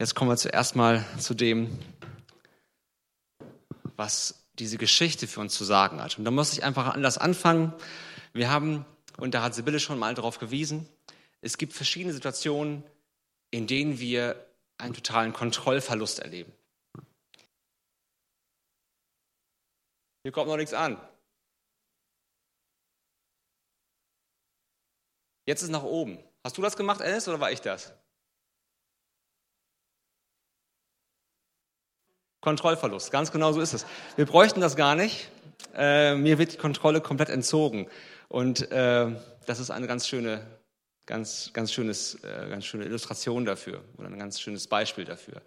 Jetzt kommen wir zuerst mal zu dem, was diese Geschichte für uns zu sagen hat. Und da muss ich einfach anders anfangen. Wir haben, und da hat Sibylle schon mal darauf gewiesen, es gibt verschiedene Situationen, in denen wir einen totalen Kontrollverlust erleben. Hier kommt noch nichts an. Jetzt ist nach oben. Hast du das gemacht, Alice, oder war ich das? Kontrollverlust, ganz genau so ist es. Wir bräuchten das gar nicht. Äh, mir wird die Kontrolle komplett entzogen. Und äh, das ist eine ganz schöne, ganz, ganz, schönes, äh, ganz schöne Illustration dafür oder ein ganz schönes Beispiel dafür.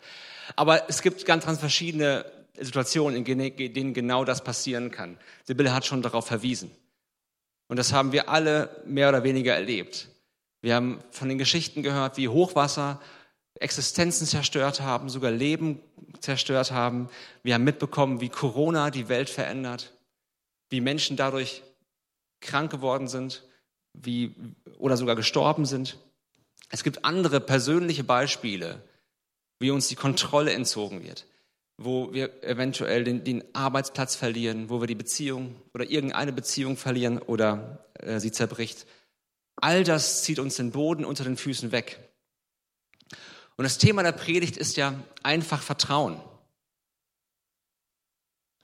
Aber es gibt ganz, ganz verschiedene Situationen, in denen genau das passieren kann. Sibylle hat schon darauf verwiesen. Und das haben wir alle mehr oder weniger erlebt. Wir haben von den Geschichten gehört, wie Hochwasser Existenzen zerstört haben, sogar Leben zerstört haben. Wir haben mitbekommen, wie Corona die Welt verändert, wie Menschen dadurch krank geworden sind, wie, oder sogar gestorben sind. Es gibt andere persönliche Beispiele, wie uns die Kontrolle entzogen wird, wo wir eventuell den, den Arbeitsplatz verlieren, wo wir die Beziehung oder irgendeine Beziehung verlieren oder äh, sie zerbricht. All das zieht uns den Boden unter den Füßen weg. Und das Thema der Predigt ist ja einfach Vertrauen.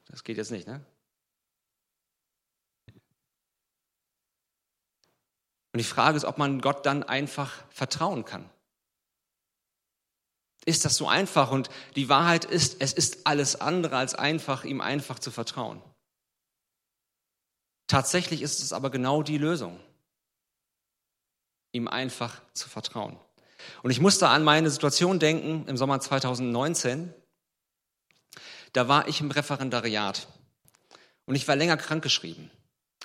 Das geht jetzt nicht, ne? Und die Frage ist, ob man Gott dann einfach vertrauen kann. Ist das so einfach? Und die Wahrheit ist, es ist alles andere als einfach, ihm einfach zu vertrauen. Tatsächlich ist es aber genau die Lösung, ihm einfach zu vertrauen. Und ich musste an meine Situation denken im Sommer 2019. Da war ich im Referendariat und ich war länger krankgeschrieben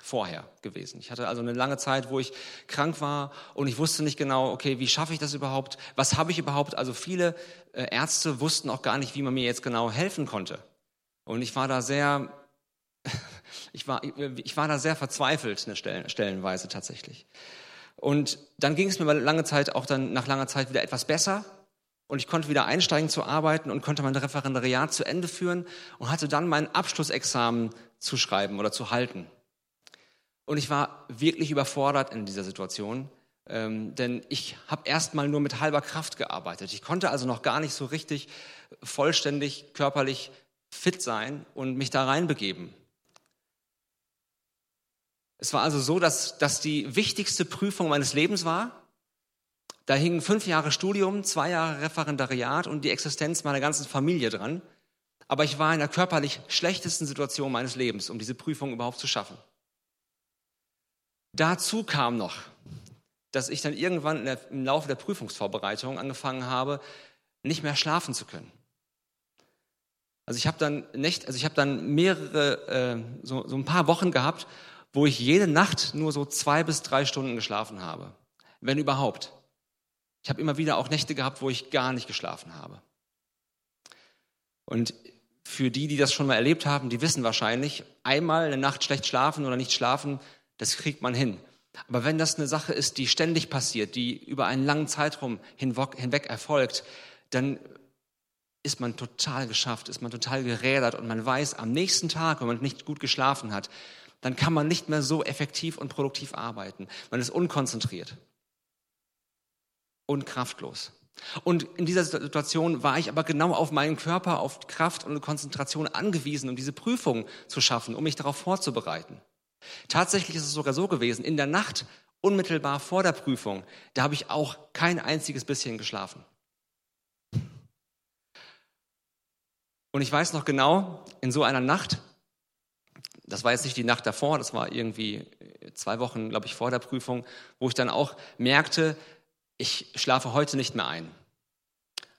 vorher gewesen. Ich hatte also eine lange Zeit, wo ich krank war und ich wusste nicht genau, okay, wie schaffe ich das überhaupt? Was habe ich überhaupt? Also viele äh, Ärzte wussten auch gar nicht, wie man mir jetzt genau helfen konnte. Und ich war da sehr, ich war, ich war da sehr verzweifelt, eine Stellen, Stellenweise tatsächlich. Und dann ging es mir lange Zeit auch dann nach langer Zeit wieder etwas besser. Und ich konnte wieder einsteigen zu arbeiten und konnte mein Referendariat zu Ende führen und hatte dann mein Abschlussexamen zu schreiben oder zu halten. Und ich war wirklich überfordert in dieser Situation, ähm, denn ich habe erstmal nur mit halber Kraft gearbeitet. Ich konnte also noch gar nicht so richtig vollständig körperlich fit sein und mich da reinbegeben. Es war also so, dass, dass die wichtigste Prüfung meines Lebens war. Da hingen fünf Jahre Studium, zwei Jahre Referendariat und die Existenz meiner ganzen Familie dran. Aber ich war in der körperlich schlechtesten Situation meines Lebens, um diese Prüfung überhaupt zu schaffen. Dazu kam noch, dass ich dann irgendwann der, im Laufe der Prüfungsvorbereitung angefangen habe, nicht mehr schlafen zu können. Also ich habe dann nicht, also ich habe dann mehrere, äh, so, so ein paar Wochen gehabt, wo ich jede Nacht nur so zwei bis drei Stunden geschlafen habe, wenn überhaupt. Ich habe immer wieder auch Nächte gehabt, wo ich gar nicht geschlafen habe. Und für die, die das schon mal erlebt haben, die wissen wahrscheinlich, einmal eine Nacht schlecht schlafen oder nicht schlafen, das kriegt man hin. Aber wenn das eine Sache ist, die ständig passiert, die über einen langen Zeitraum hinweg erfolgt, dann ist man total geschafft, ist man total gerädert und man weiß am nächsten Tag, wenn man nicht gut geschlafen hat, dann kann man nicht mehr so effektiv und produktiv arbeiten. Man ist unkonzentriert und kraftlos. Und in dieser Situation war ich aber genau auf meinen Körper, auf Kraft und Konzentration angewiesen, um diese Prüfung zu schaffen, um mich darauf vorzubereiten. Tatsächlich ist es sogar so gewesen, in der Nacht unmittelbar vor der Prüfung, da habe ich auch kein einziges bisschen geschlafen. Und ich weiß noch genau, in so einer Nacht das war jetzt nicht die Nacht davor, das war irgendwie zwei Wochen, glaube ich, vor der Prüfung, wo ich dann auch merkte, ich schlafe heute nicht mehr ein.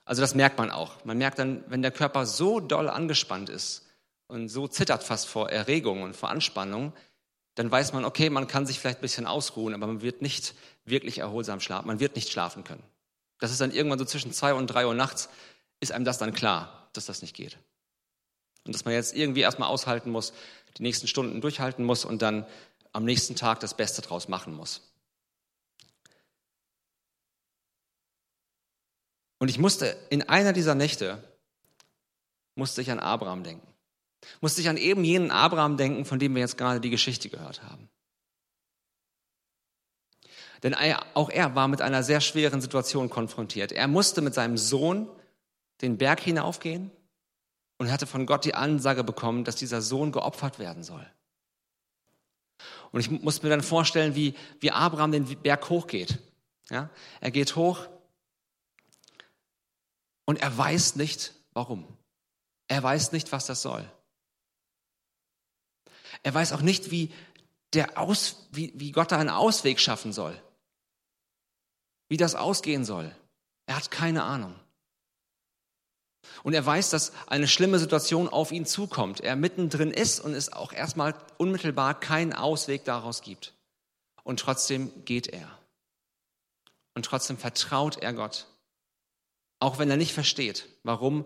Also das merkt man auch. Man merkt dann, wenn der Körper so doll angespannt ist und so zittert fast vor Erregung und vor Anspannung, dann weiß man, okay, man kann sich vielleicht ein bisschen ausruhen, aber man wird nicht wirklich erholsam schlafen. Man wird nicht schlafen können. Das ist dann irgendwann so zwischen zwei und drei Uhr nachts, ist einem das dann klar, dass das nicht geht. Und dass man jetzt irgendwie erstmal aushalten muss, die nächsten Stunden durchhalten muss und dann am nächsten Tag das Beste draus machen muss. Und ich musste in einer dieser Nächte, musste ich an Abraham denken. Musste ich an eben jenen Abraham denken, von dem wir jetzt gerade die Geschichte gehört haben. Denn auch er war mit einer sehr schweren Situation konfrontiert. Er musste mit seinem Sohn den Berg hinaufgehen und hatte von Gott die Ansage bekommen, dass dieser Sohn geopfert werden soll. Und ich muss mir dann vorstellen, wie, wie Abraham den Berg hochgeht. Ja? Er geht hoch und er weiß nicht, warum. Er weiß nicht, was das soll. Er weiß auch nicht, wie, der Aus, wie, wie Gott da einen Ausweg schaffen soll. Wie das ausgehen soll. Er hat keine Ahnung. Und er weiß, dass eine schlimme Situation auf ihn zukommt. Er mittendrin ist und es auch erstmal unmittelbar keinen Ausweg daraus gibt. Und trotzdem geht er. Und trotzdem vertraut er Gott. Auch wenn er nicht versteht, warum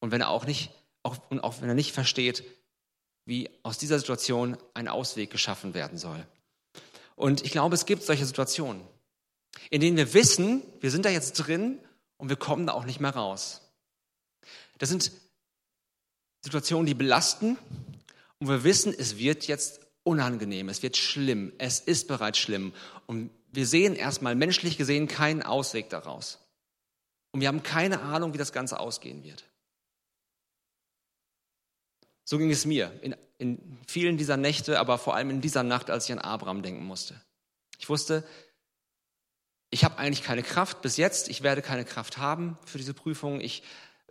und wenn er auch nicht, auch, und auch wenn er nicht versteht, wie aus dieser Situation ein Ausweg geschaffen werden soll. Und ich glaube, es gibt solche Situationen, in denen wir wissen, wir sind da jetzt drin und wir kommen da auch nicht mehr raus. Das sind Situationen, die belasten und wir wissen, es wird jetzt unangenehm, es wird schlimm, es ist bereits schlimm und wir sehen erstmal menschlich gesehen keinen Ausweg daraus. Und wir haben keine Ahnung, wie das Ganze ausgehen wird. So ging es mir in, in vielen dieser Nächte, aber vor allem in dieser Nacht, als ich an Abraham denken musste. Ich wusste, ich habe eigentlich keine Kraft bis jetzt, ich werde keine Kraft haben für diese Prüfung. Ich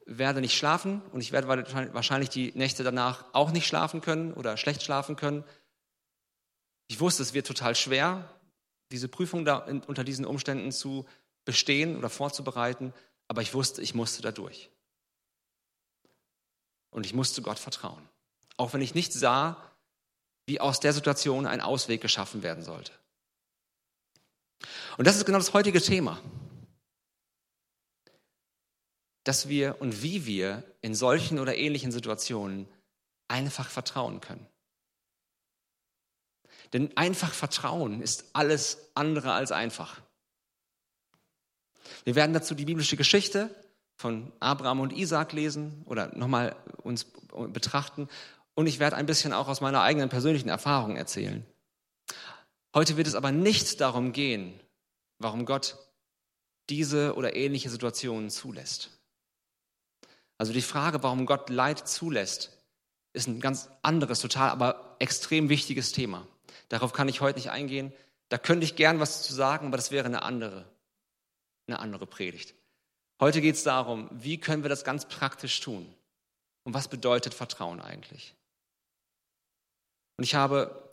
werde nicht schlafen und ich werde wahrscheinlich die Nächte danach auch nicht schlafen können oder schlecht schlafen können. Ich wusste, es wird total schwer, diese Prüfung da unter diesen Umständen zu bestehen oder vorzubereiten, aber ich wusste, ich musste da durch. Und ich musste Gott vertrauen, auch wenn ich nicht sah, wie aus der Situation ein Ausweg geschaffen werden sollte. Und das ist genau das heutige Thema dass wir und wie wir in solchen oder ähnlichen Situationen einfach vertrauen können. Denn einfach Vertrauen ist alles andere als einfach. Wir werden dazu die biblische Geschichte von Abraham und Isaac lesen oder nochmal uns betrachten. Und ich werde ein bisschen auch aus meiner eigenen persönlichen Erfahrung erzählen. Heute wird es aber nicht darum gehen, warum Gott diese oder ähnliche Situationen zulässt. Also die Frage, warum Gott Leid zulässt, ist ein ganz anderes, total, aber extrem wichtiges Thema. Darauf kann ich heute nicht eingehen. Da könnte ich gern was zu sagen, aber das wäre eine andere, eine andere Predigt. Heute geht es darum, wie können wir das ganz praktisch tun? Und was bedeutet Vertrauen eigentlich? Und ich habe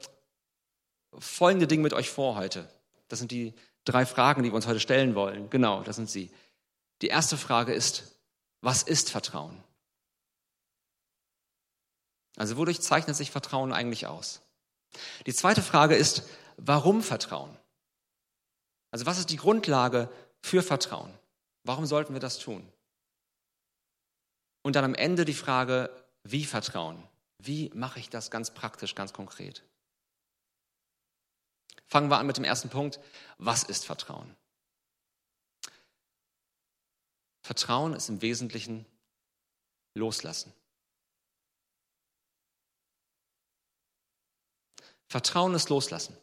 folgende Dinge mit euch vor heute. Das sind die drei Fragen, die wir uns heute stellen wollen. Genau, das sind sie. Die erste Frage ist, was ist Vertrauen? Also wodurch zeichnet sich Vertrauen eigentlich aus? Die zweite Frage ist, warum Vertrauen? Also was ist die Grundlage für Vertrauen? Warum sollten wir das tun? Und dann am Ende die Frage, wie Vertrauen? Wie mache ich das ganz praktisch, ganz konkret? Fangen wir an mit dem ersten Punkt. Was ist Vertrauen? Vertrauen ist im Wesentlichen loslassen. Vertrauen ist loslassen.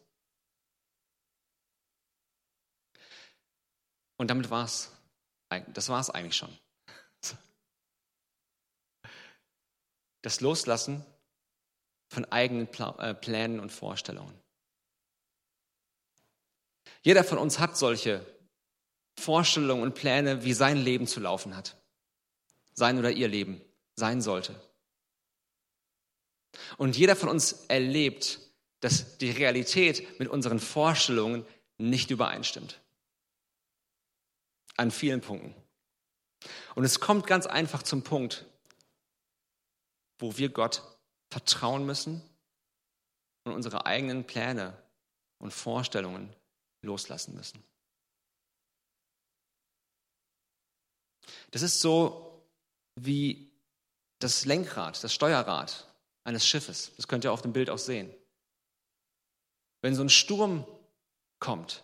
Und damit war es, das war es eigentlich schon. Das Loslassen von eigenen äh, Plänen und Vorstellungen. Jeder von uns hat solche Vorstellungen und Pläne, wie sein Leben zu laufen hat. Sein oder ihr Leben sein sollte. Und jeder von uns erlebt, dass die Realität mit unseren Vorstellungen nicht übereinstimmt. An vielen Punkten. Und es kommt ganz einfach zum Punkt, wo wir Gott vertrauen müssen und unsere eigenen Pläne und Vorstellungen loslassen müssen. Das ist so wie das Lenkrad, das Steuerrad eines Schiffes. Das könnt ihr auf dem Bild auch sehen. Wenn so ein Sturm kommt,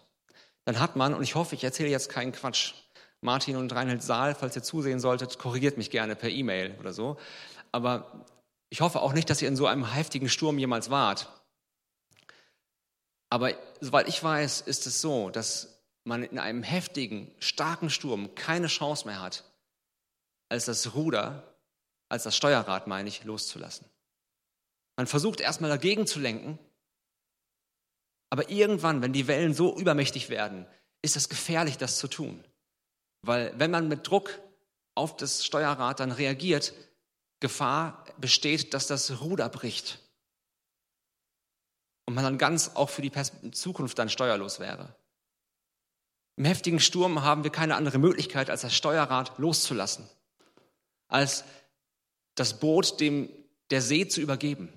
dann hat man, und ich hoffe, ich erzähle jetzt keinen Quatsch, Martin und Reinhold Saal, falls ihr zusehen solltet, korrigiert mich gerne per E-Mail oder so. Aber ich hoffe auch nicht, dass ihr in so einem heftigen Sturm jemals wart. Aber soweit ich weiß, ist es so, dass man in einem heftigen, starken Sturm keine Chance mehr hat, als das Ruder, als das Steuerrad, meine ich, loszulassen. Man versucht erstmal dagegen zu lenken, aber irgendwann, wenn die Wellen so übermächtig werden, ist es gefährlich, das zu tun. Weil wenn man mit Druck auf das Steuerrad dann reagiert, Gefahr besteht, dass das Ruder bricht. Und man dann ganz auch für die Zukunft dann steuerlos wäre. Im heftigen Sturm haben wir keine andere Möglichkeit, als das Steuerrad loszulassen, als das Boot dem der See zu übergeben,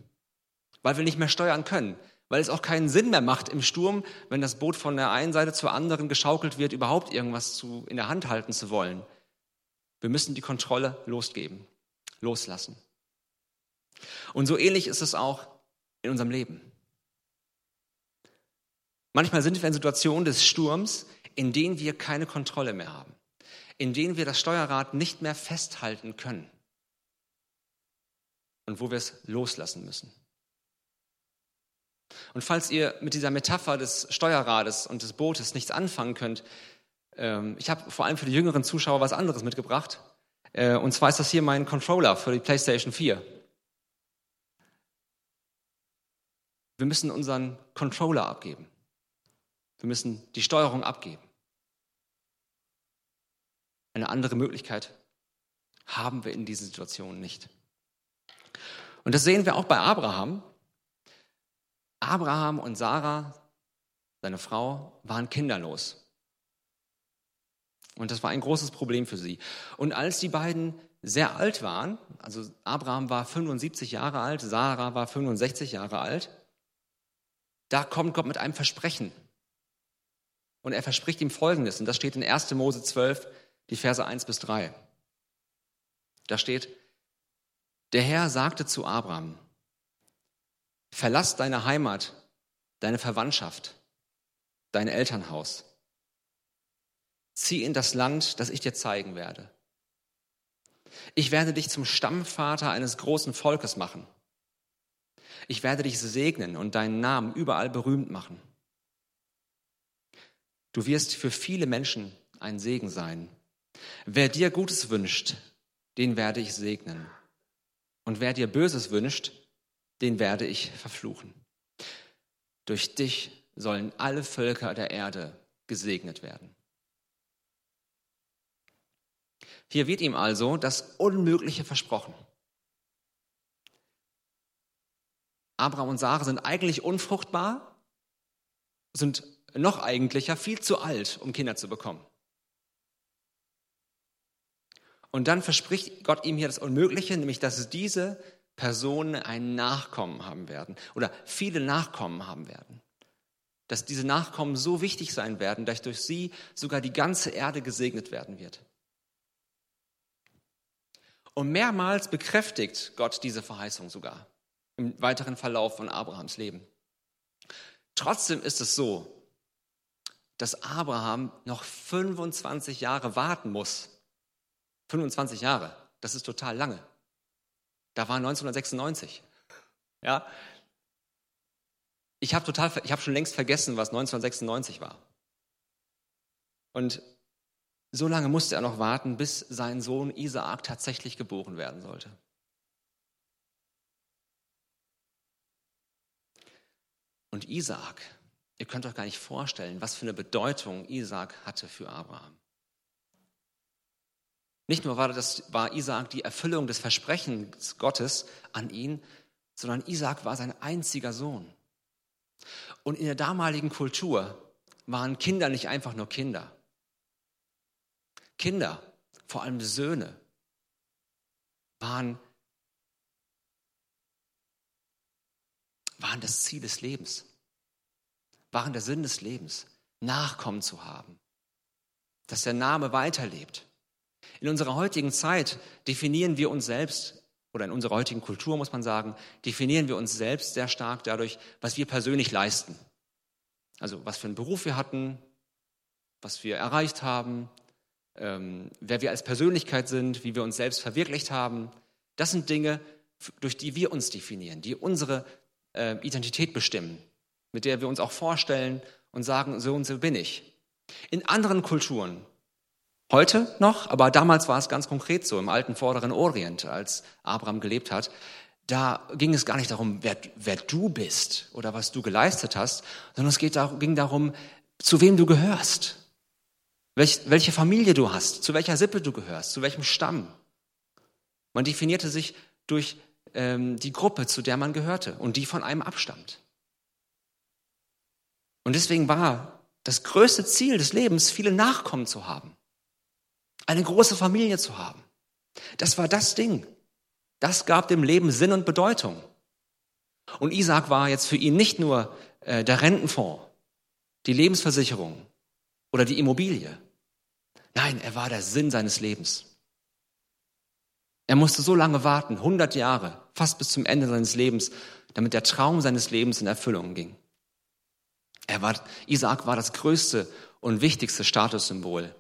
weil wir nicht mehr steuern können, weil es auch keinen Sinn mehr macht im Sturm, wenn das Boot von der einen Seite zur anderen geschaukelt wird, überhaupt irgendwas zu, in der Hand halten zu wollen. Wir müssen die Kontrolle losgeben, loslassen. Und so ähnlich ist es auch in unserem Leben. Manchmal sind wir in Situationen des Sturms, in denen wir keine Kontrolle mehr haben, in denen wir das Steuerrad nicht mehr festhalten können und wo wir es loslassen müssen. Und falls ihr mit dieser Metapher des Steuerrades und des Bootes nichts anfangen könnt, ähm, ich habe vor allem für die jüngeren Zuschauer was anderes mitgebracht. Äh, und zwar ist das hier mein Controller für die PlayStation 4. Wir müssen unseren Controller abgeben. Wir müssen die Steuerung abgeben. Eine andere Möglichkeit haben wir in diesen Situationen nicht. Und das sehen wir auch bei Abraham. Abraham und Sarah, seine Frau, waren kinderlos. Und das war ein großes Problem für sie. Und als die beiden sehr alt waren, also Abraham war 75 Jahre alt, Sarah war 65 Jahre alt, da kommt Gott mit einem Versprechen. Und er verspricht ihm Folgendes, und das steht in 1. Mose 12, die Verse 1 bis 3. Da steht, der Herr sagte zu Abraham, verlass deine Heimat, deine Verwandtschaft, dein Elternhaus. Zieh in das Land, das ich dir zeigen werde. Ich werde dich zum Stammvater eines großen Volkes machen. Ich werde dich segnen und deinen Namen überall berühmt machen. Du wirst für viele Menschen ein Segen sein. Wer dir Gutes wünscht, den werde ich segnen. Und wer dir Böses wünscht, den werde ich verfluchen. Durch dich sollen alle Völker der Erde gesegnet werden. Hier wird ihm also das Unmögliche versprochen. Abraham und Sarah sind eigentlich unfruchtbar, sind noch eigentlicher, viel zu alt, um Kinder zu bekommen. Und dann verspricht Gott ihm hier das Unmögliche, nämlich dass diese Personen einen Nachkommen haben werden oder viele Nachkommen haben werden. Dass diese Nachkommen so wichtig sein werden, dass durch sie sogar die ganze Erde gesegnet werden wird. Und mehrmals bekräftigt Gott diese Verheißung sogar im weiteren Verlauf von Abrahams Leben. Trotzdem ist es so, dass Abraham noch 25 Jahre warten muss. 25 Jahre, das ist total lange. Da war 1996. Ja? Ich habe total, ich habe schon längst vergessen, was 1996 war. Und so lange musste er noch warten, bis sein Sohn Isaak tatsächlich geboren werden sollte. Und Isaak, Ihr könnt euch gar nicht vorstellen, was für eine Bedeutung Isaac hatte für Abraham. Nicht nur war, das, war Isaac die Erfüllung des Versprechens Gottes an ihn, sondern Isaac war sein einziger Sohn. Und in der damaligen Kultur waren Kinder nicht einfach nur Kinder. Kinder, vor allem Söhne, waren, waren das Ziel des Lebens waren der Sinn des Lebens, Nachkommen zu haben, dass der Name weiterlebt. In unserer heutigen Zeit definieren wir uns selbst, oder in unserer heutigen Kultur muss man sagen, definieren wir uns selbst sehr stark dadurch, was wir persönlich leisten. Also was für einen Beruf wir hatten, was wir erreicht haben, ähm, wer wir als Persönlichkeit sind, wie wir uns selbst verwirklicht haben. Das sind Dinge, durch die wir uns definieren, die unsere äh, Identität bestimmen, mit der wir uns auch vorstellen und sagen, so und so bin ich. In anderen Kulturen, heute noch, aber damals war es ganz konkret so, im alten Vorderen Orient, als Abraham gelebt hat, da ging es gar nicht darum, wer, wer du bist oder was du geleistet hast, sondern es geht, ging darum, zu wem du gehörst, welch, welche Familie du hast, zu welcher Sippe du gehörst, zu welchem Stamm. Man definierte sich durch ähm, die Gruppe, zu der man gehörte und die von einem abstammt. Und deswegen war das größte Ziel des Lebens, viele Nachkommen zu haben, eine große Familie zu haben. Das war das Ding. Das gab dem Leben Sinn und Bedeutung. Und Isaac war jetzt für ihn nicht nur äh, der Rentenfonds, die Lebensversicherung oder die Immobilie. Nein, er war der Sinn seines Lebens. Er musste so lange warten, 100 Jahre, fast bis zum Ende seines Lebens, damit der Traum seines Lebens in Erfüllung ging. Er war, Isaac war das größte und wichtigste Statussymbol,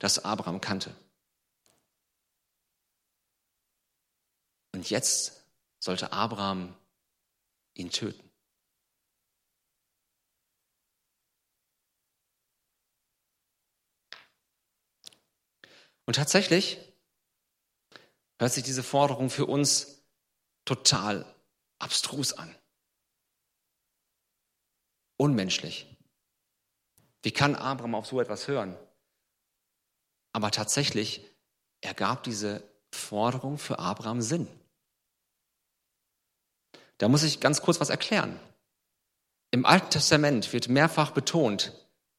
das Abraham kannte. Und jetzt sollte Abraham ihn töten. Und tatsächlich hört sich diese Forderung für uns total abstrus an. Unmenschlich. Wie kann Abraham auf so etwas hören? Aber tatsächlich ergab diese Forderung für Abraham Sinn. Da muss ich ganz kurz was erklären. Im Alten Testament wird mehrfach betont,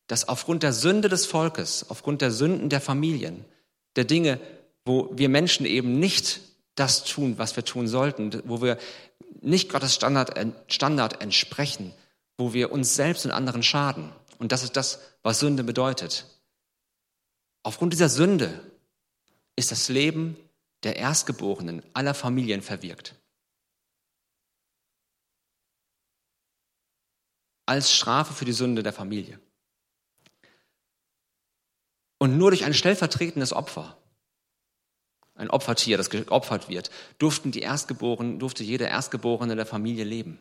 dass aufgrund der Sünde des Volkes, aufgrund der Sünden der Familien, der Dinge, wo wir Menschen eben nicht das tun, was wir tun sollten, wo wir nicht Gottes Standard, Standard entsprechen, wo wir uns selbst und anderen schaden. Und das ist das, was Sünde bedeutet. Aufgrund dieser Sünde ist das Leben der Erstgeborenen aller Familien verwirkt. Als Strafe für die Sünde der Familie. Und nur durch ein stellvertretendes Opfer, ein Opfertier, das geopfert wird, durften die Erstgeborenen, durfte jeder Erstgeborene der Familie leben.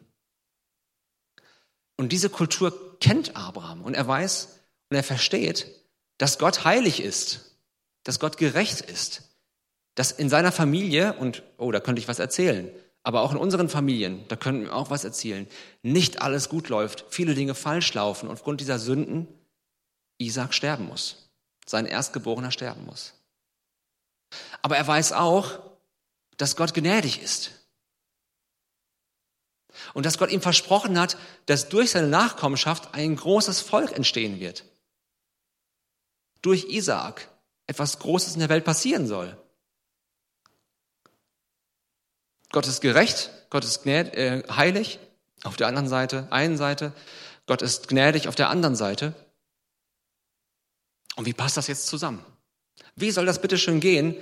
Und diese Kultur kennt Abraham und er weiß und er versteht, dass Gott heilig ist, dass Gott gerecht ist, dass in seiner Familie, und oh, da könnte ich was erzählen, aber auch in unseren Familien, da können wir auch was erzählen, nicht alles gut läuft, viele Dinge falsch laufen und aufgrund dieser Sünden Isaac sterben muss sein Erstgeborener sterben muss. Aber er weiß auch, dass Gott gnädig ist. Und dass Gott ihm versprochen hat, dass durch seine Nachkommenschaft ein großes Volk entstehen wird. Durch Isaak etwas Großes in der Welt passieren soll. Gott ist gerecht, Gott ist gnädig, äh, heilig auf der anderen Seite, einen Seite. Gott ist gnädig auf der anderen Seite. Und wie passt das jetzt zusammen? Wie soll das bitte schön gehen,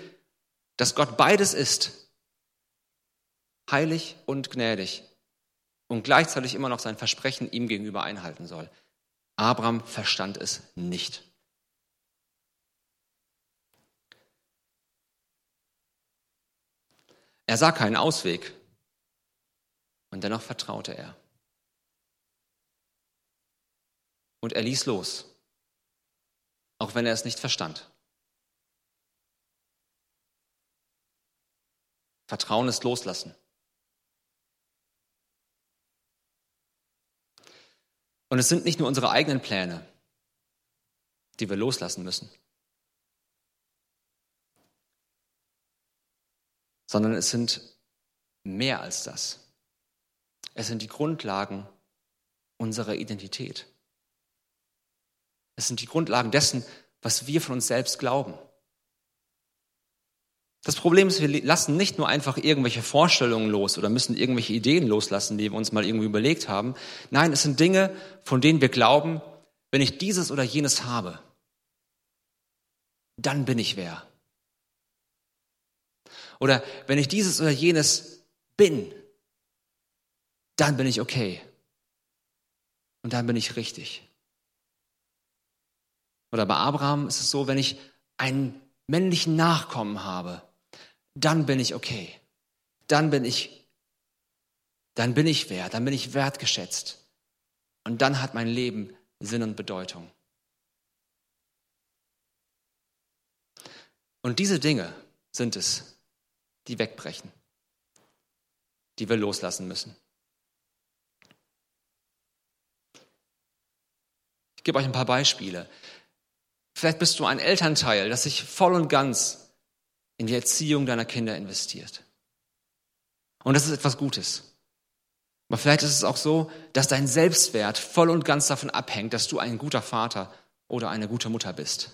dass Gott beides ist? Heilig und gnädig. Und gleichzeitig immer noch sein Versprechen ihm gegenüber einhalten soll. Abraham verstand es nicht. Er sah keinen Ausweg. Und dennoch vertraute er. Und er ließ los auch wenn er es nicht verstand. Vertrauen ist loslassen. Und es sind nicht nur unsere eigenen Pläne, die wir loslassen müssen, sondern es sind mehr als das. Es sind die Grundlagen unserer Identität. Es sind die Grundlagen dessen, was wir von uns selbst glauben. Das Problem ist, wir lassen nicht nur einfach irgendwelche Vorstellungen los oder müssen irgendwelche Ideen loslassen, die wir uns mal irgendwie überlegt haben. Nein, es sind Dinge, von denen wir glauben, wenn ich dieses oder jenes habe, dann bin ich wer. Oder wenn ich dieses oder jenes bin, dann bin ich okay. Und dann bin ich richtig. Oder bei Abraham ist es so, wenn ich einen männlichen Nachkommen habe, dann bin ich okay. Dann bin ich, dann bin ich wert, dann bin ich wertgeschätzt. Und dann hat mein Leben Sinn und Bedeutung. Und diese Dinge sind es, die wegbrechen, die wir loslassen müssen. Ich gebe euch ein paar Beispiele. Vielleicht bist du ein Elternteil, das sich voll und ganz in die Erziehung deiner Kinder investiert. Und das ist etwas Gutes. Aber vielleicht ist es auch so, dass dein Selbstwert voll und ganz davon abhängt, dass du ein guter Vater oder eine gute Mutter bist.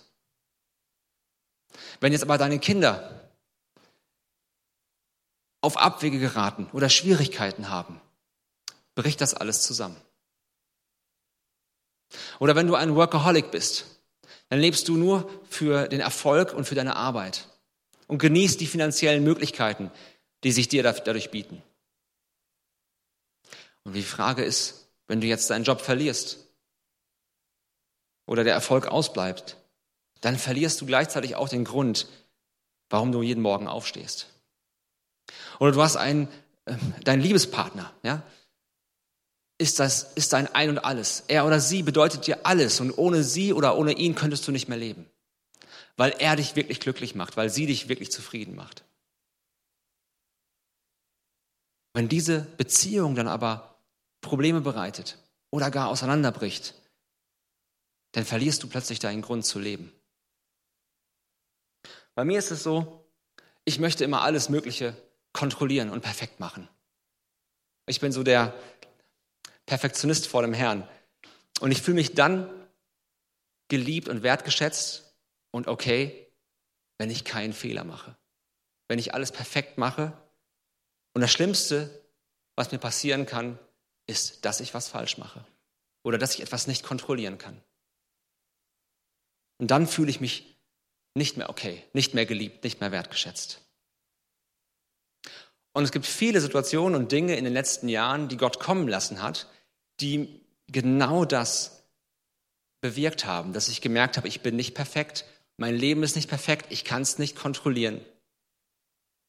Wenn jetzt aber deine Kinder auf Abwege geraten oder Schwierigkeiten haben, bricht das alles zusammen. Oder wenn du ein Workaholic bist, dann lebst du nur für den Erfolg und für deine Arbeit und genießt die finanziellen Möglichkeiten, die sich dir dadurch bieten. Und die Frage ist, wenn du jetzt deinen Job verlierst oder der Erfolg ausbleibt, dann verlierst du gleichzeitig auch den Grund, warum du jeden Morgen aufstehst. Oder du hast einen, äh, deinen Liebespartner, ja, ist das, ist dein Ein und Alles. Er oder sie bedeutet dir alles und ohne sie oder ohne ihn könntest du nicht mehr leben. Weil er dich wirklich glücklich macht, weil sie dich wirklich zufrieden macht. Wenn diese Beziehung dann aber Probleme bereitet oder gar auseinanderbricht, dann verlierst du plötzlich deinen Grund zu leben. Bei mir ist es so, ich möchte immer alles Mögliche kontrollieren und perfekt machen. Ich bin so der Perfektionist vor dem Herrn. Und ich fühle mich dann geliebt und wertgeschätzt und okay, wenn ich keinen Fehler mache. Wenn ich alles perfekt mache. Und das Schlimmste, was mir passieren kann, ist, dass ich was falsch mache. Oder dass ich etwas nicht kontrollieren kann. Und dann fühle ich mich nicht mehr okay, nicht mehr geliebt, nicht mehr wertgeschätzt. Und es gibt viele Situationen und Dinge in den letzten Jahren, die Gott kommen lassen hat, die genau das bewirkt haben, dass ich gemerkt habe, ich bin nicht perfekt, mein Leben ist nicht perfekt, ich kann es nicht kontrollieren.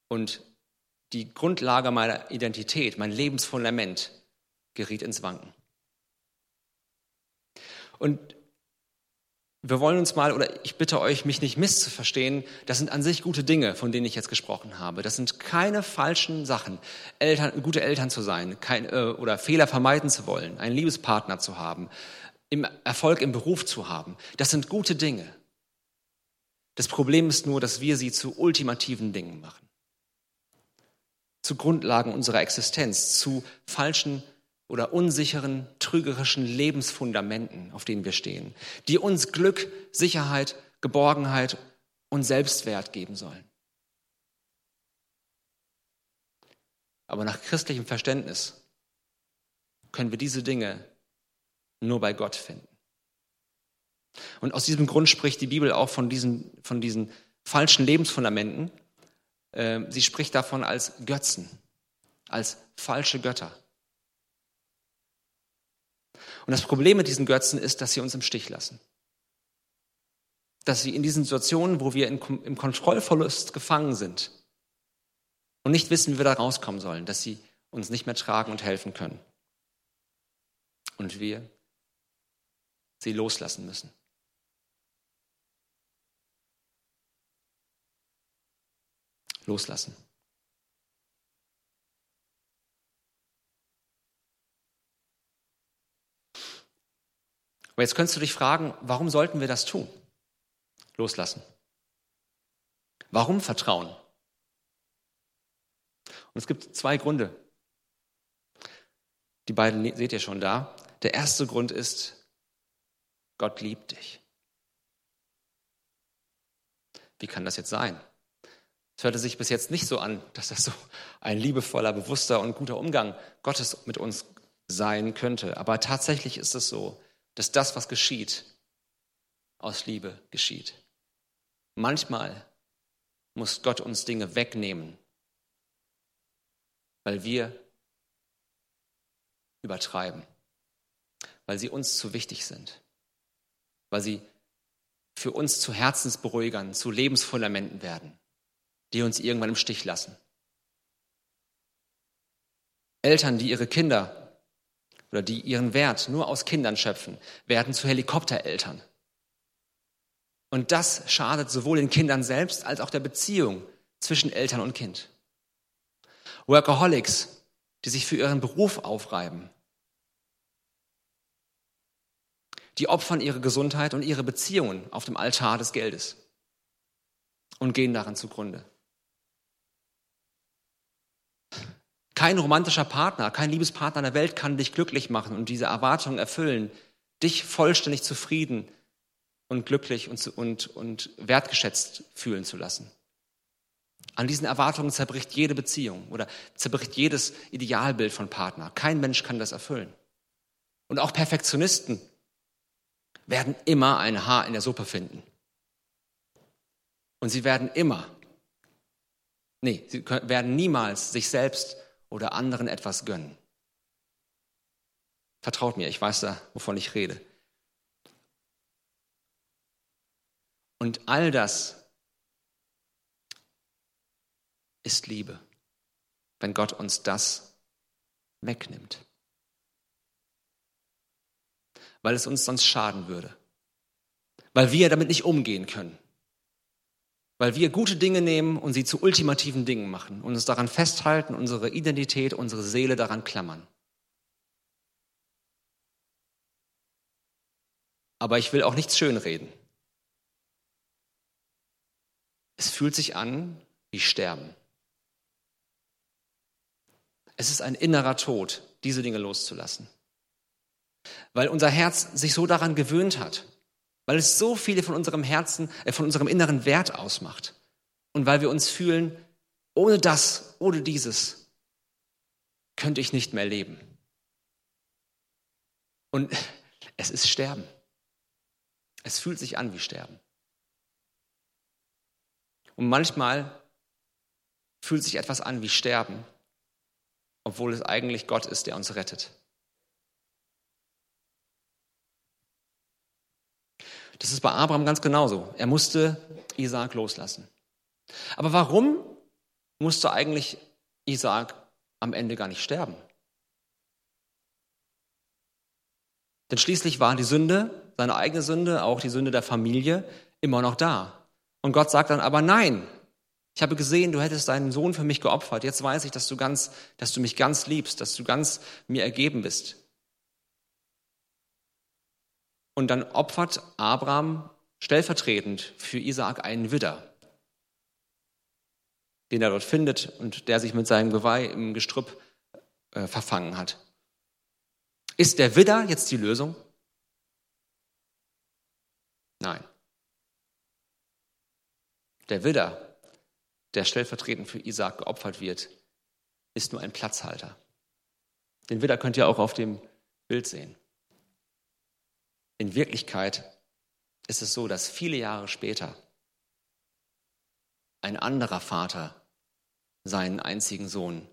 Und die Grundlage meiner Identität, mein Lebensfundament geriet ins Wanken. Und wir wollen uns mal, oder ich bitte euch, mich nicht misszuverstehen, das sind an sich gute Dinge, von denen ich jetzt gesprochen habe. Das sind keine falschen Sachen, Eltern, gute Eltern zu sein kein, äh, oder Fehler vermeiden zu wollen, einen Liebespartner zu haben, im Erfolg im Beruf zu haben. Das sind gute Dinge. Das Problem ist nur, dass wir sie zu ultimativen Dingen machen. Zu Grundlagen unserer Existenz, zu falschen oder unsicheren, trügerischen Lebensfundamenten, auf denen wir stehen, die uns Glück, Sicherheit, Geborgenheit und Selbstwert geben sollen. Aber nach christlichem Verständnis können wir diese Dinge nur bei Gott finden. Und aus diesem Grund spricht die Bibel auch von diesen, von diesen falschen Lebensfundamenten. Ähm, sie spricht davon als Götzen, als falsche Götter. Und das Problem mit diesen Götzen ist, dass sie uns im Stich lassen. Dass sie in diesen Situationen, wo wir im Kontrollverlust gefangen sind und nicht wissen, wie wir da rauskommen sollen, dass sie uns nicht mehr tragen und helfen können. Und wir sie loslassen müssen. Loslassen. Aber jetzt könntest du dich fragen, warum sollten wir das tun? Loslassen. Warum Vertrauen? Und es gibt zwei Gründe. Die beiden seht ihr schon da. Der erste Grund ist, Gott liebt dich. Wie kann das jetzt sein? Es hörte sich bis jetzt nicht so an, dass das so ein liebevoller, bewusster und guter Umgang Gottes mit uns sein könnte. Aber tatsächlich ist es so, dass das, was geschieht, aus Liebe geschieht. Manchmal muss Gott uns Dinge wegnehmen, weil wir übertreiben, weil sie uns zu wichtig sind, weil sie für uns zu Herzensberuhigern, zu Lebensfundamenten werden, die uns irgendwann im Stich lassen. Eltern, die ihre Kinder oder die ihren Wert nur aus Kindern schöpfen, werden zu Helikoptereltern. Und das schadet sowohl den Kindern selbst als auch der Beziehung zwischen Eltern und Kind. Workaholics, die sich für ihren Beruf aufreiben, die opfern ihre Gesundheit und ihre Beziehungen auf dem Altar des Geldes und gehen daran zugrunde. Kein romantischer Partner, kein Liebespartner der Welt kann dich glücklich machen und diese Erwartungen erfüllen, dich vollständig zufrieden und glücklich und, und, und wertgeschätzt fühlen zu lassen. An diesen Erwartungen zerbricht jede Beziehung oder zerbricht jedes Idealbild von Partner. Kein Mensch kann das erfüllen. Und auch Perfektionisten werden immer ein Haar in der Suppe finden. Und sie werden immer, nee, sie werden niemals sich selbst oder anderen etwas gönnen. Vertraut mir, ich weiß da, wovon ich rede. Und all das ist Liebe, wenn Gott uns das wegnimmt. Weil es uns sonst schaden würde. Weil wir damit nicht umgehen können. Weil wir gute Dinge nehmen und sie zu ultimativen Dingen machen und uns daran festhalten, unsere Identität, unsere Seele daran klammern. Aber ich will auch nichts schönreden. Es fühlt sich an wie Sterben. Es ist ein innerer Tod, diese Dinge loszulassen. Weil unser Herz sich so daran gewöhnt hat, weil es so viele von unserem Herzen, äh, von unserem inneren Wert ausmacht. Und weil wir uns fühlen, ohne das, ohne dieses, könnte ich nicht mehr leben. Und es ist Sterben. Es fühlt sich an wie Sterben. Und manchmal fühlt sich etwas an wie Sterben, obwohl es eigentlich Gott ist, der uns rettet. Das ist bei Abraham ganz genauso. Er musste Isaak loslassen. Aber warum musste eigentlich Isaak am Ende gar nicht sterben? Denn schließlich war die Sünde, seine eigene Sünde, auch die Sünde der Familie, immer noch da. Und Gott sagt dann aber nein. Ich habe gesehen, du hättest deinen Sohn für mich geopfert. Jetzt weiß ich, dass du ganz, dass du mich ganz liebst, dass du ganz mir ergeben bist. Und dann opfert Abraham stellvertretend für Isaak einen Widder, den er dort findet und der sich mit seinem Geweih im Gestrüpp äh, verfangen hat. Ist der Widder jetzt die Lösung? Nein. Der Widder, der stellvertretend für Isaac geopfert wird, ist nur ein Platzhalter. Den Widder könnt ihr auch auf dem Bild sehen. In Wirklichkeit ist es so, dass viele Jahre später ein anderer Vater seinen einzigen Sohn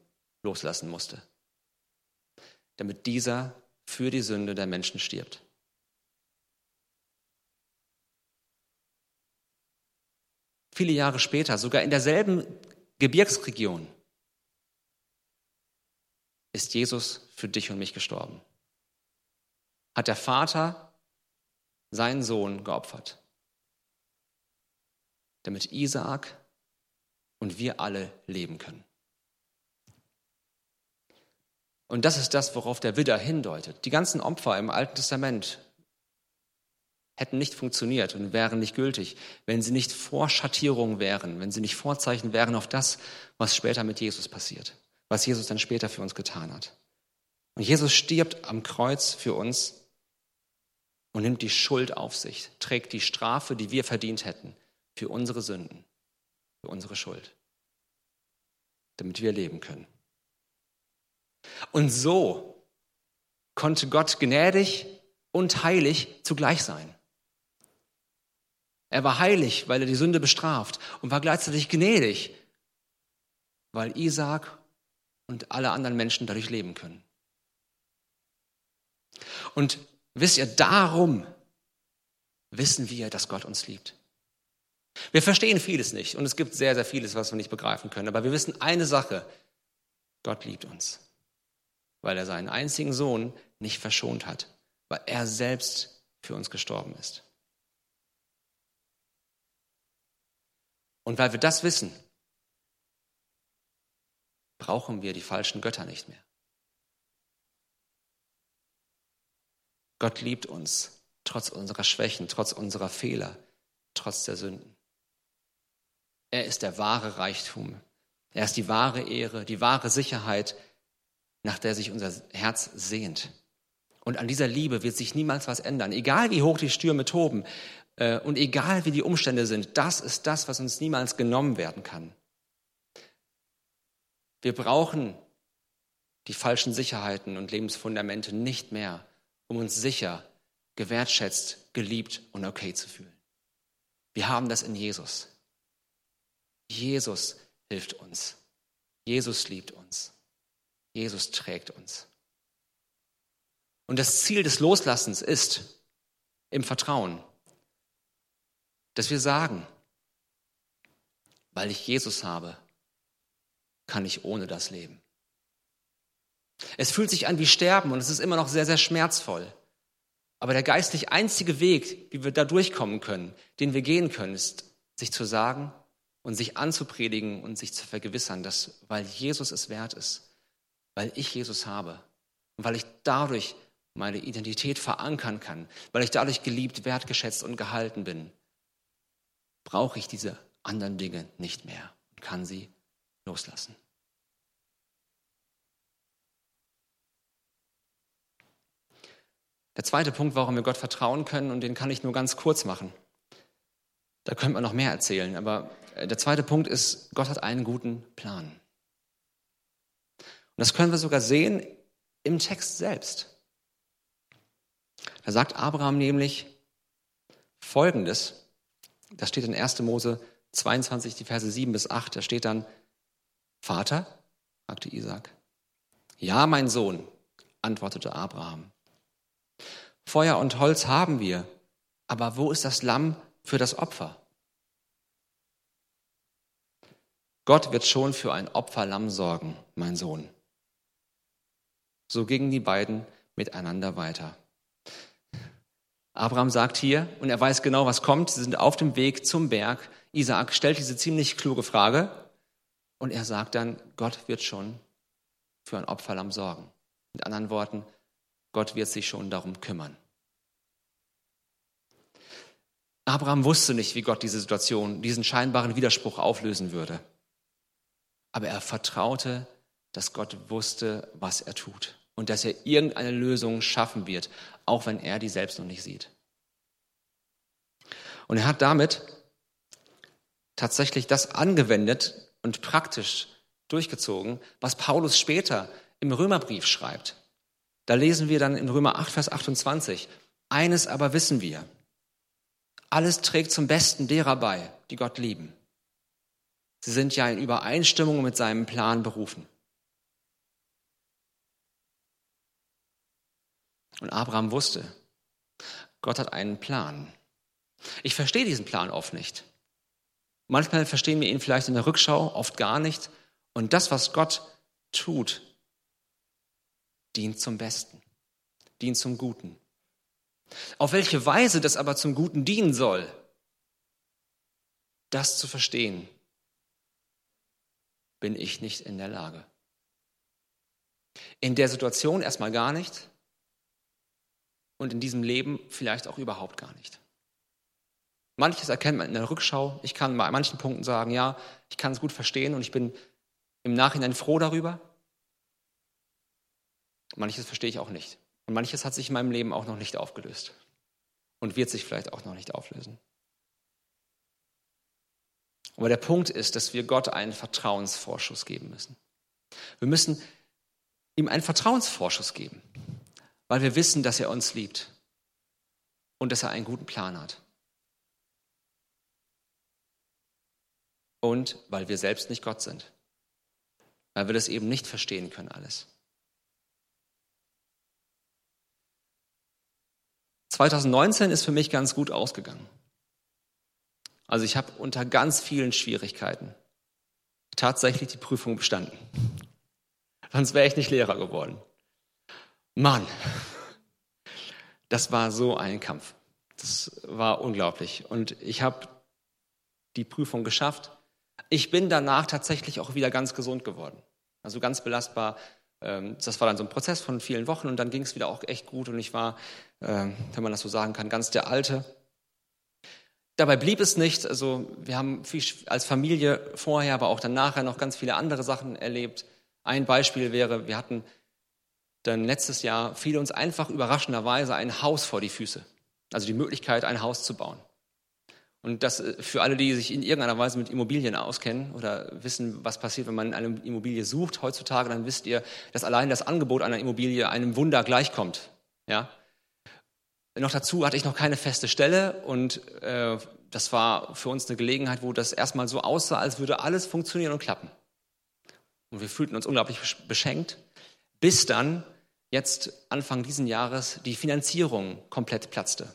loslassen musste, damit dieser für die Sünde der Menschen stirbt. viele Jahre später, sogar in derselben Gebirgsregion, ist Jesus für dich und mich gestorben. Hat der Vater seinen Sohn geopfert, damit Isaak und wir alle leben können. Und das ist das, worauf der Widder hindeutet. Die ganzen Opfer im Alten Testament, hätten nicht funktioniert und wären nicht gültig, wenn sie nicht Vorschattierungen wären, wenn sie nicht Vorzeichen wären auf das, was später mit Jesus passiert, was Jesus dann später für uns getan hat. Und Jesus stirbt am Kreuz für uns und nimmt die Schuld auf sich, trägt die Strafe, die wir verdient hätten, für unsere Sünden, für unsere Schuld, damit wir leben können. Und so konnte Gott gnädig und heilig zugleich sein. Er war heilig, weil er die Sünde bestraft und war gleichzeitig gnädig, weil Isaac und alle anderen Menschen dadurch leben können. Und wisst ihr, darum wissen wir, dass Gott uns liebt. Wir verstehen vieles nicht und es gibt sehr, sehr vieles, was wir nicht begreifen können. Aber wir wissen eine Sache, Gott liebt uns, weil er seinen einzigen Sohn nicht verschont hat, weil er selbst für uns gestorben ist. Und weil wir das wissen, brauchen wir die falschen Götter nicht mehr. Gott liebt uns, trotz unserer Schwächen, trotz unserer Fehler, trotz der Sünden. Er ist der wahre Reichtum. Er ist die wahre Ehre, die wahre Sicherheit, nach der sich unser Herz sehnt. Und an dieser Liebe wird sich niemals was ändern. Egal wie hoch die Stürme toben äh, und egal wie die Umstände sind, das ist das, was uns niemals genommen werden kann. Wir brauchen die falschen Sicherheiten und Lebensfundamente nicht mehr, um uns sicher, gewertschätzt, geliebt und okay zu fühlen. Wir haben das in Jesus. Jesus hilft uns. Jesus liebt uns. Jesus trägt uns. Und das Ziel des Loslassens ist im Vertrauen, dass wir sagen, weil ich Jesus habe, kann ich ohne das leben. Es fühlt sich an wie Sterben und es ist immer noch sehr, sehr schmerzvoll. Aber der geistlich einzige Weg, wie wir da durchkommen können, den wir gehen können, ist, sich zu sagen und sich anzupredigen und sich zu vergewissern, dass, weil Jesus es wert ist, weil ich Jesus habe und weil ich dadurch meine Identität verankern kann, weil ich dadurch geliebt, wertgeschätzt und gehalten bin, brauche ich diese anderen Dinge nicht mehr und kann sie loslassen. Der zweite Punkt, warum wir Gott vertrauen können, und den kann ich nur ganz kurz machen. Da könnte man noch mehr erzählen, aber äh, der zweite Punkt ist, Gott hat einen guten Plan. Und das können wir sogar sehen im Text selbst. Da sagt Abraham nämlich Folgendes, das steht in 1. Mose 22, die Verse 7 bis 8, da steht dann, Vater, fragte Isaac. Ja, mein Sohn, antwortete Abraham. Feuer und Holz haben wir, aber wo ist das Lamm für das Opfer? Gott wird schon für ein Opferlamm sorgen, mein Sohn. So gingen die beiden miteinander weiter. Abraham sagt hier, und er weiß genau, was kommt, sie sind auf dem Weg zum Berg. Isaak stellt diese ziemlich kluge Frage und er sagt dann, Gott wird schon für ein Opferlamm sorgen. Mit anderen Worten, Gott wird sich schon darum kümmern. Abraham wusste nicht, wie Gott diese Situation, diesen scheinbaren Widerspruch auflösen würde. Aber er vertraute, dass Gott wusste, was er tut und dass er irgendeine Lösung schaffen wird, auch wenn er die selbst noch nicht sieht. Und er hat damit tatsächlich das angewendet und praktisch durchgezogen, was Paulus später im Römerbrief schreibt. Da lesen wir dann in Römer 8, Vers 28, eines aber wissen wir, alles trägt zum Besten derer bei, die Gott lieben. Sie sind ja in Übereinstimmung mit seinem Plan berufen. Und Abraham wusste, Gott hat einen Plan. Ich verstehe diesen Plan oft nicht. Manchmal verstehen wir ihn vielleicht in der Rückschau, oft gar nicht. Und das, was Gott tut, dient zum Besten, dient zum Guten. Auf welche Weise das aber zum Guten dienen soll, das zu verstehen, bin ich nicht in der Lage. In der Situation erstmal gar nicht und in diesem Leben vielleicht auch überhaupt gar nicht. Manches erkennt man in der Rückschau. Ich kann bei manchen Punkten sagen, ja, ich kann es gut verstehen und ich bin im Nachhinein froh darüber. Manches verstehe ich auch nicht. Und manches hat sich in meinem Leben auch noch nicht aufgelöst und wird sich vielleicht auch noch nicht auflösen. Aber der Punkt ist, dass wir Gott einen Vertrauensvorschuss geben müssen. Wir müssen ihm einen Vertrauensvorschuss geben, weil wir wissen, dass er uns liebt und dass er einen guten Plan hat. Und weil wir selbst nicht Gott sind, weil wir das eben nicht verstehen können alles. 2019 ist für mich ganz gut ausgegangen. Also ich habe unter ganz vielen Schwierigkeiten tatsächlich die Prüfung bestanden. Sonst wäre ich nicht Lehrer geworden. Mann, das war so ein Kampf. Das war unglaublich. Und ich habe die Prüfung geschafft. Ich bin danach tatsächlich auch wieder ganz gesund geworden. Also ganz belastbar. Ähm, das war dann so ein Prozess von vielen Wochen und dann ging es wieder auch echt gut und ich war, ähm, wenn man das so sagen kann, ganz der Alte. Dabei blieb es nicht. Also wir haben als Familie vorher, aber auch dann nachher noch ganz viele andere Sachen erlebt. Ein Beispiel wäre, wir hatten dann letztes Jahr fiel uns einfach überraschenderweise ein Haus vor die Füße. Also die Möglichkeit, ein Haus zu bauen. Und das äh, für alle, die sich in irgendeiner Weise mit Immobilien auskennen oder wissen, was passiert, wenn man eine Immobilie sucht heutzutage, dann wisst ihr, dass allein das Angebot einer Immobilie einem Wunder gleichkommt. Ja? Noch dazu hatte ich noch keine feste Stelle und äh, das war für uns eine Gelegenheit, wo das erstmal so aussah, als würde alles funktionieren und klappen. Und wir fühlten uns unglaublich beschenkt, bis dann jetzt Anfang diesen Jahres die Finanzierung komplett platzte.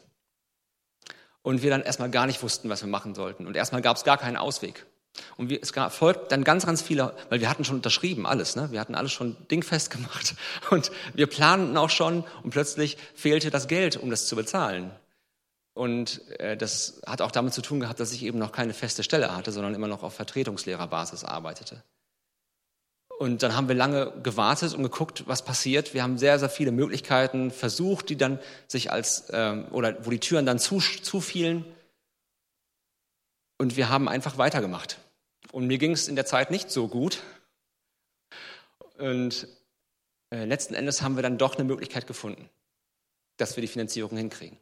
Und wir dann erstmal gar nicht wussten, was wir machen sollten. Und erstmal gab es gar keinen Ausweg. Und wir, es folgt dann ganz, ganz viele, weil wir hatten schon unterschrieben alles, ne? wir hatten alles schon dingfest gemacht und wir planten auch schon und plötzlich fehlte das Geld, um das zu bezahlen. Und äh, das hat auch damit zu tun gehabt, dass ich eben noch keine feste Stelle hatte, sondern immer noch auf Vertretungslehrerbasis arbeitete. Und dann haben wir lange gewartet und geguckt, was passiert. Wir haben sehr, sehr viele Möglichkeiten versucht, die dann sich als, ähm, oder wo die Türen dann zu, zufielen. Und wir haben einfach weitergemacht. Und mir ging es in der Zeit nicht so gut. Und äh, letzten Endes haben wir dann doch eine Möglichkeit gefunden, dass wir die Finanzierung hinkriegen.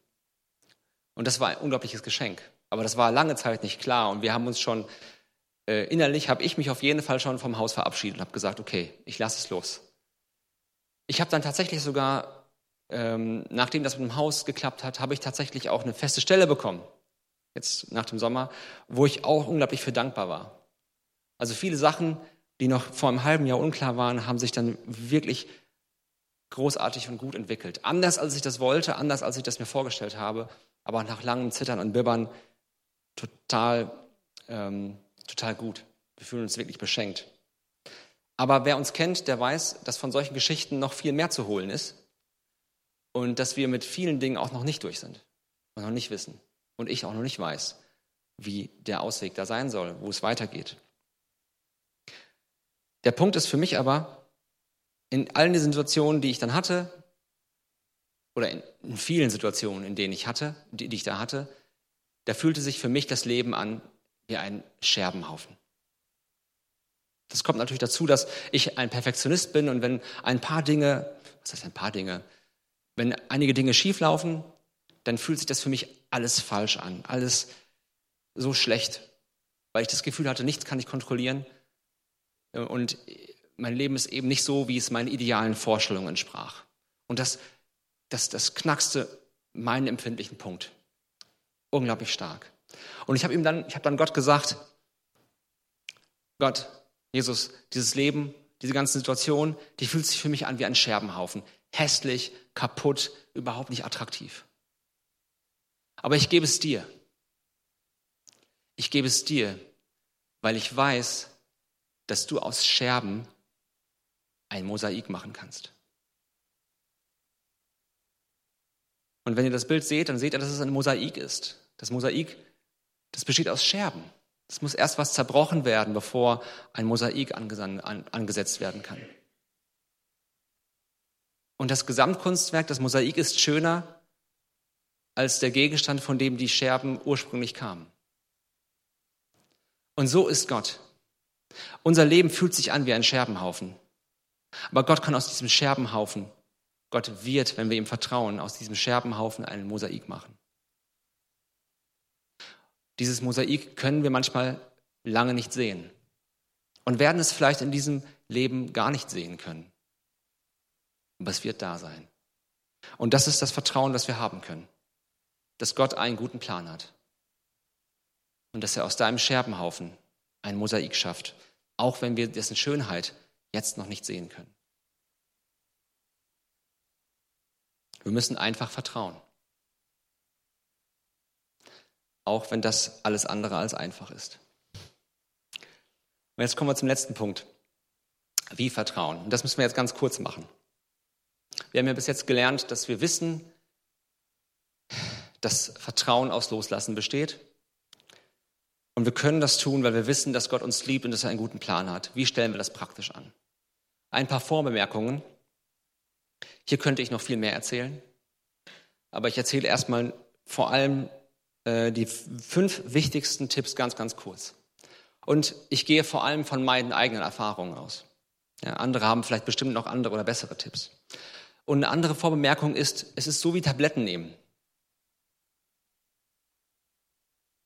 Und das war ein unglaubliches Geschenk. Aber das war lange Zeit nicht klar. Und wir haben uns schon äh, innerlich habe ich mich auf jeden Fall schon vom Haus verabschiedet und habe gesagt, okay, ich lasse es los. Ich habe dann tatsächlich sogar, ähm, nachdem das mit dem Haus geklappt hat, habe ich tatsächlich auch eine feste Stelle bekommen, jetzt nach dem Sommer, wo ich auch unglaublich für dankbar war. Also viele Sachen, die noch vor einem halben Jahr unklar waren, haben sich dann wirklich großartig und gut entwickelt. Anders als ich das wollte, anders als ich das mir vorgestellt habe, aber nach langem Zittern und Bibbern total ähm, total gut. Wir fühlen uns wirklich beschenkt. Aber wer uns kennt, der weiß, dass von solchen Geschichten noch viel mehr zu holen ist und dass wir mit vielen Dingen auch noch nicht durch sind und noch nicht wissen und ich auch noch nicht weiß, wie der Ausweg da sein soll, wo es weitergeht. Der Punkt ist für mich aber, in allen diesen Situationen, die ich dann hatte, oder in, in vielen Situationen, in denen ich hatte, die, die ich da hatte, da fühlte sich für mich das Leben an wie ein Scherbenhaufen. Das kommt natürlich dazu, dass ich ein Perfektionist bin und wenn ein paar Dinge, was heißt ein paar Dinge, wenn einige Dinge schieflaufen, dann fühlt sich das für mich alles falsch an, alles so schlecht, weil ich das Gefühl hatte, nichts kann ich kontrollieren und mein Leben ist eben nicht so, wie es meinen idealen Vorstellungen entsprach. Und das, das, das knackste meinen empfindlichen Punkt. Unglaublich stark. Und ich habe ihm dann, ich habe dann Gott gesagt, Gott, Jesus, dieses Leben, diese ganze Situation, die fühlt sich für mich an wie ein Scherbenhaufen. Hässlich, kaputt, überhaupt nicht attraktiv. Aber ich gebe es dir. Ich gebe es dir, weil ich weiß, dass du aus Scherben ein Mosaik machen kannst. Und wenn ihr das Bild seht, dann seht ihr, dass es ein Mosaik ist. Das Mosaik das besteht aus Scherben. Es muss erst was zerbrochen werden, bevor ein Mosaik angesetzt werden kann. Und das Gesamtkunstwerk, das Mosaik ist schöner als der Gegenstand, von dem die Scherben ursprünglich kamen. Und so ist Gott. Unser Leben fühlt sich an wie ein Scherbenhaufen. Aber Gott kann aus diesem Scherbenhaufen, Gott wird, wenn wir ihm vertrauen, aus diesem Scherbenhaufen einen Mosaik machen. Dieses Mosaik können wir manchmal lange nicht sehen und werden es vielleicht in diesem Leben gar nicht sehen können. Aber es wird da sein. Und das ist das Vertrauen, das wir haben können, dass Gott einen guten Plan hat und dass er aus deinem Scherbenhaufen ein Mosaik schafft, auch wenn wir dessen Schönheit jetzt noch nicht sehen können. Wir müssen einfach vertrauen. Auch wenn das alles andere als einfach ist. Und jetzt kommen wir zum letzten Punkt. Wie Vertrauen. Und das müssen wir jetzt ganz kurz machen. Wir haben ja bis jetzt gelernt, dass wir wissen, dass Vertrauen aus Loslassen besteht. Und wir können das tun, weil wir wissen, dass Gott uns liebt und dass er einen guten Plan hat. Wie stellen wir das praktisch an? Ein paar Vorbemerkungen. Hier könnte ich noch viel mehr erzählen. Aber ich erzähle erstmal vor allem äh, die fünf wichtigsten Tipps ganz, ganz kurz. Und ich gehe vor allem von meinen eigenen Erfahrungen aus. Ja, andere haben vielleicht bestimmt noch andere oder bessere Tipps. Und eine andere Vorbemerkung ist, es ist so wie Tabletten nehmen.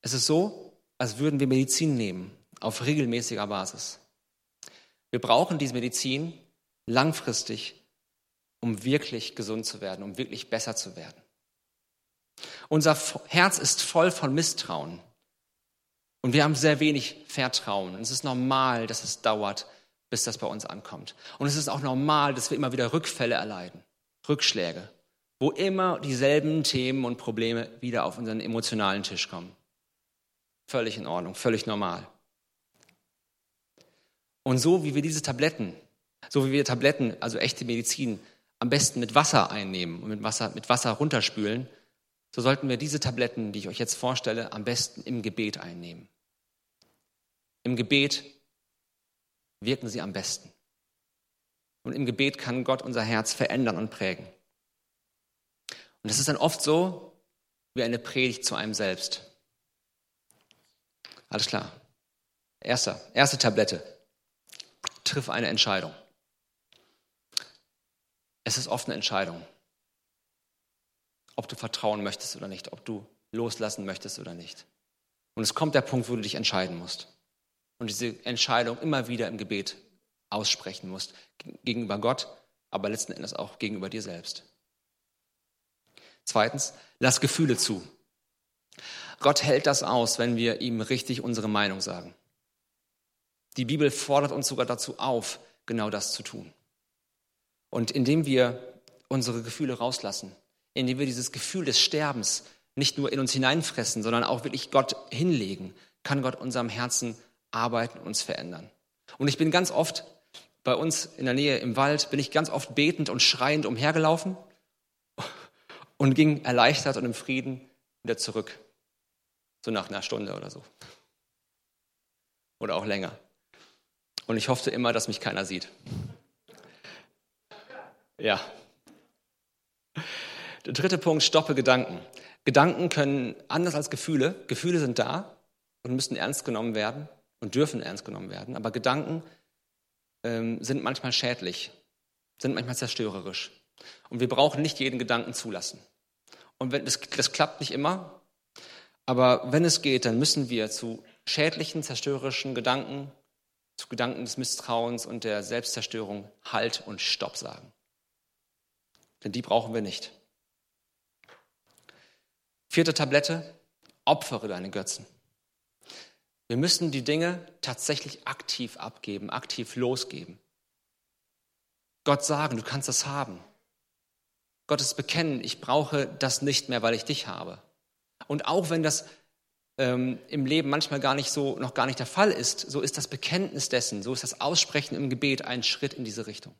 Es ist so, als würden wir Medizin nehmen, auf regelmäßiger Basis. Wir brauchen diese Medizin langfristig, um wirklich gesund zu werden, um wirklich besser zu werden. Unser Herz ist voll von Misstrauen. Und wir haben sehr wenig Vertrauen. Und es ist normal, dass es dauert, bis das bei uns ankommt. Und es ist auch normal, dass wir immer wieder Rückfälle erleiden, Rückschläge, wo immer dieselben Themen und Probleme wieder auf unseren emotionalen Tisch kommen. Völlig in Ordnung, völlig normal. Und so wie wir diese Tabletten, so wie wir Tabletten, also echte Medizin, am besten mit Wasser einnehmen und mit Wasser, mit Wasser runterspülen, so sollten wir diese Tabletten, die ich euch jetzt vorstelle, am besten im Gebet einnehmen. Im Gebet wirken sie am besten. Und im Gebet kann Gott unser Herz verändern und prägen. Und es ist dann oft so wie eine Predigt zu einem selbst. Alles klar. Erster, erste Tablette. Triff eine Entscheidung. Es ist oft eine Entscheidung ob du vertrauen möchtest oder nicht, ob du loslassen möchtest oder nicht. Und es kommt der Punkt, wo du dich entscheiden musst. Und diese Entscheidung immer wieder im Gebet aussprechen musst. Gegenüber Gott, aber letzten Endes auch gegenüber dir selbst. Zweitens, lass Gefühle zu. Gott hält das aus, wenn wir ihm richtig unsere Meinung sagen. Die Bibel fordert uns sogar dazu auf, genau das zu tun. Und indem wir unsere Gefühle rauslassen, indem wir dieses Gefühl des Sterbens nicht nur in uns hineinfressen, sondern auch wirklich Gott hinlegen, kann Gott unserem Herzen arbeiten, und uns verändern. Und ich bin ganz oft bei uns in der Nähe im Wald, bin ich ganz oft betend und schreiend umhergelaufen und ging erleichtert und im Frieden wieder zurück. So nach einer Stunde oder so. Oder auch länger. Und ich hoffte immer, dass mich keiner sieht. Ja. Der dritte Punkt, stoppe Gedanken. Gedanken können anders als Gefühle. Gefühle sind da und müssen ernst genommen werden und dürfen ernst genommen werden. Aber Gedanken ähm, sind manchmal schädlich, sind manchmal zerstörerisch. Und wir brauchen nicht jeden Gedanken zulassen. Und wenn, das, das klappt nicht immer, aber wenn es geht, dann müssen wir zu schädlichen, zerstörerischen Gedanken, zu Gedanken des Misstrauens und der Selbstzerstörung Halt und Stopp sagen. Denn die brauchen wir nicht. Vierte Tablette, opfere deine Götzen. Wir müssen die Dinge tatsächlich aktiv abgeben, aktiv losgeben. Gott sagen, du kannst das haben. Gottes bekennen, ich brauche das nicht mehr, weil ich dich habe. Und auch wenn das ähm, im Leben manchmal gar nicht so, noch gar nicht der Fall ist, so ist das Bekenntnis dessen, so ist das Aussprechen im Gebet ein Schritt in diese Richtung.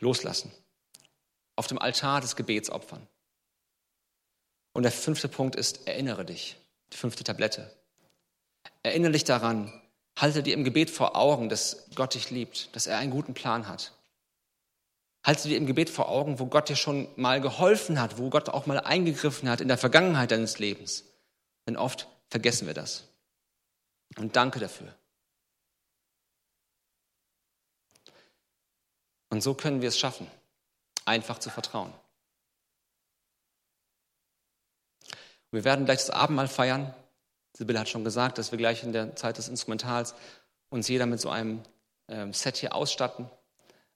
Loslassen. Auf dem Altar des Gebets opfern. Und der fünfte Punkt ist, erinnere dich. Die fünfte Tablette. Erinnere dich daran, halte dir im Gebet vor Augen, dass Gott dich liebt, dass er einen guten Plan hat. Halte dir im Gebet vor Augen, wo Gott dir schon mal geholfen hat, wo Gott auch mal eingegriffen hat in der Vergangenheit deines Lebens. Denn oft vergessen wir das. Und danke dafür. Und so können wir es schaffen, einfach zu vertrauen. Wir werden gleich das Abendmahl feiern. Sibylle hat schon gesagt, dass wir gleich in der Zeit des Instrumentals uns jeder mit so einem ähm, Set hier ausstatten,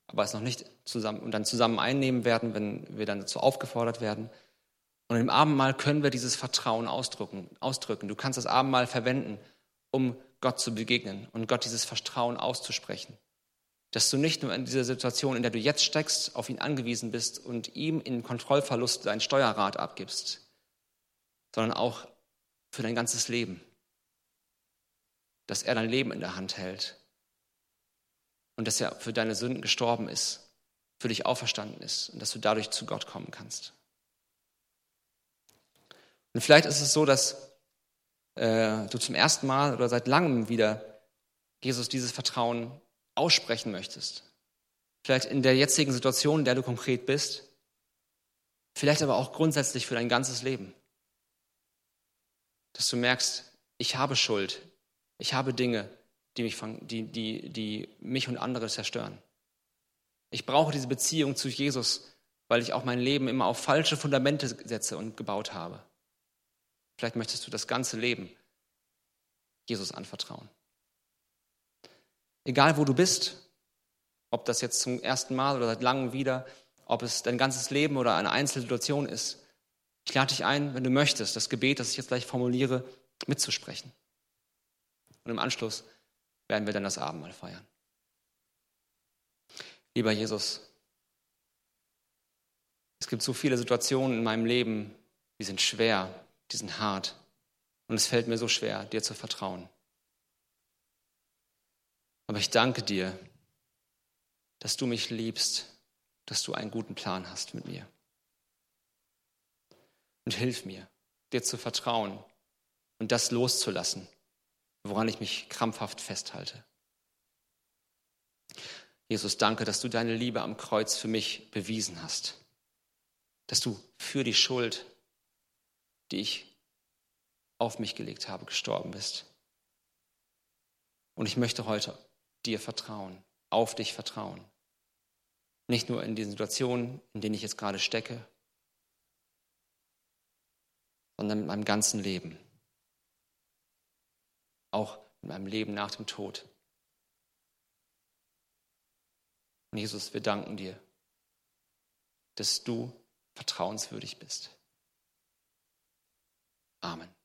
aber es noch nicht zusammen und dann zusammen einnehmen werden, wenn wir dann dazu aufgefordert werden. Und im Abendmahl können wir dieses Vertrauen ausdrücken, ausdrücken. Du kannst das Abendmahl verwenden, um Gott zu begegnen und Gott dieses Vertrauen auszusprechen. Dass du nicht nur in dieser Situation, in der du jetzt steckst, auf ihn angewiesen bist und ihm in Kontrollverlust dein Steuerrad abgibst, sondern auch für dein ganzes Leben. Dass er dein Leben in der Hand hält und dass er für deine Sünden gestorben ist, für dich auferstanden ist und dass du dadurch zu Gott kommen kannst. Und vielleicht ist es so, dass äh, du zum ersten Mal oder seit langem wieder Jesus dieses Vertrauen aussprechen möchtest. Vielleicht in der jetzigen Situation, in der du konkret bist, vielleicht aber auch grundsätzlich für dein ganzes Leben. Dass du merkst, ich habe Schuld, ich habe Dinge, die mich, die, die, die mich und andere zerstören. Ich brauche diese Beziehung zu Jesus, weil ich auch mein Leben immer auf falsche Fundamente setze und gebaut habe. Vielleicht möchtest du das ganze Leben Jesus anvertrauen. Egal wo du bist, ob das jetzt zum ersten Mal oder seit langem wieder, ob es dein ganzes Leben oder eine einzelne Situation ist, ich lade dich ein, wenn du möchtest, das Gebet, das ich jetzt gleich formuliere, mitzusprechen. Und im Anschluss werden wir dann das Abendmahl feiern. Lieber Jesus, es gibt so viele Situationen in meinem Leben, die sind schwer, die sind hart. Und es fällt mir so schwer, dir zu vertrauen. Aber ich danke dir, dass du mich liebst, dass du einen guten Plan hast mit mir. Und hilf mir, dir zu vertrauen und das loszulassen, woran ich mich krampfhaft festhalte. Jesus, danke, dass du deine Liebe am Kreuz für mich bewiesen hast, dass du für die Schuld, die ich auf mich gelegt habe, gestorben bist. Und ich möchte heute dir vertrauen, auf dich vertrauen. Nicht nur in den Situationen, in denen ich jetzt gerade stecke, sondern mit meinem ganzen Leben. Auch mit meinem Leben nach dem Tod. Und Jesus, wir danken dir, dass du vertrauenswürdig bist. Amen.